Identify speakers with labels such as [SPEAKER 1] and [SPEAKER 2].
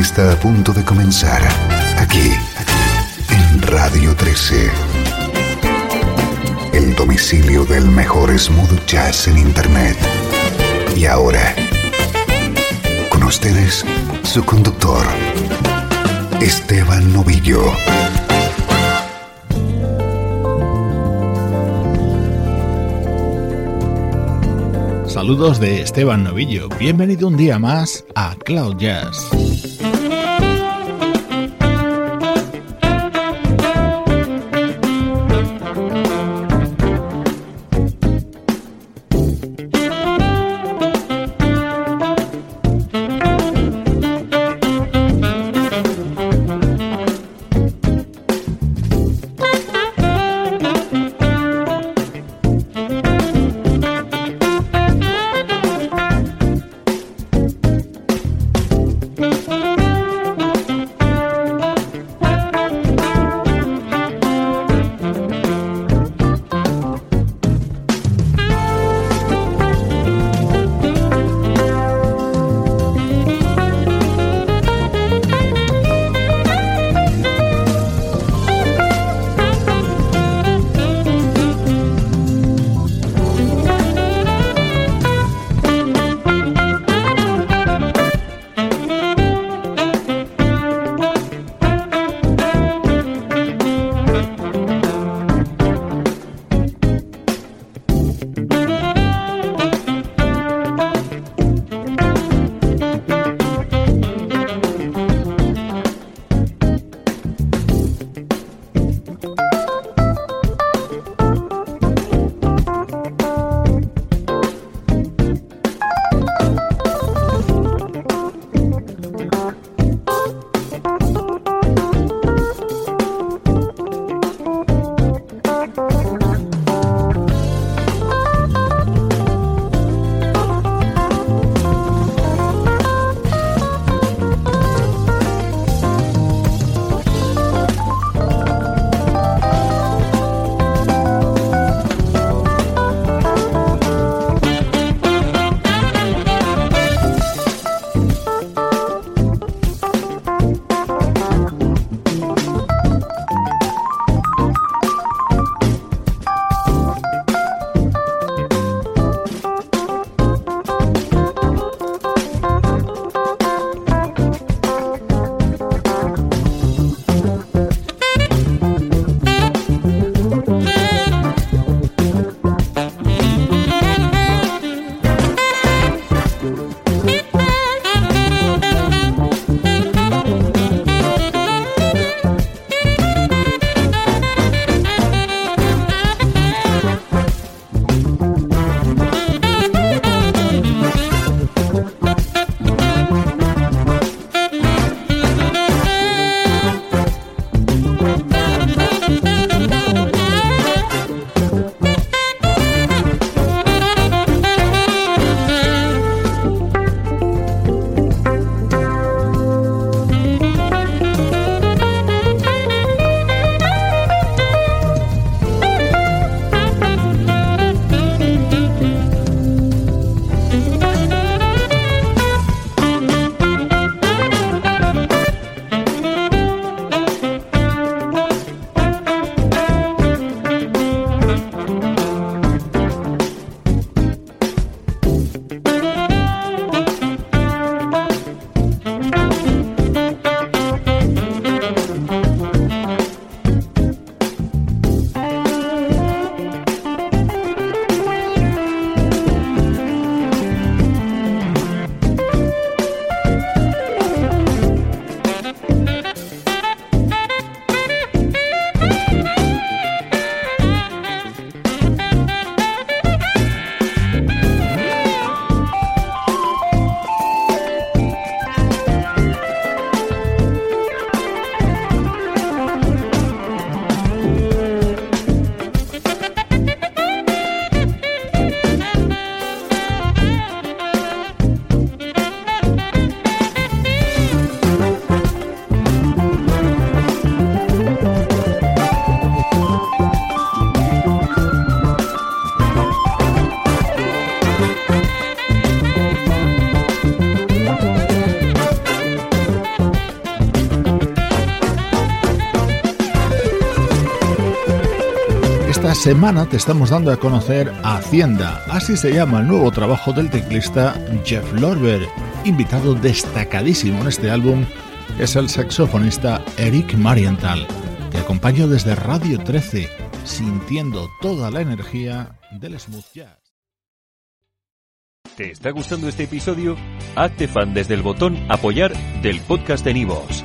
[SPEAKER 1] Está a punto de comenzar aquí en Radio 13. El domicilio del mejor smooth jazz en Internet. Y ahora, con ustedes, su conductor, Esteban Novillo.
[SPEAKER 2] Saludos de Esteban Novillo. Bienvenido un día más a Cloud Jazz. Semana te estamos dando a conocer Hacienda, así se llama el nuevo trabajo del teclista Jeff Lorber, invitado destacadísimo en este álbum es el saxofonista Eric Marienthal. Te acompaño desde Radio 13, sintiendo toda la energía del smooth jazz.
[SPEAKER 3] ¿Te está gustando este episodio? Hazte fan desde el botón apoyar del podcast de Nivos.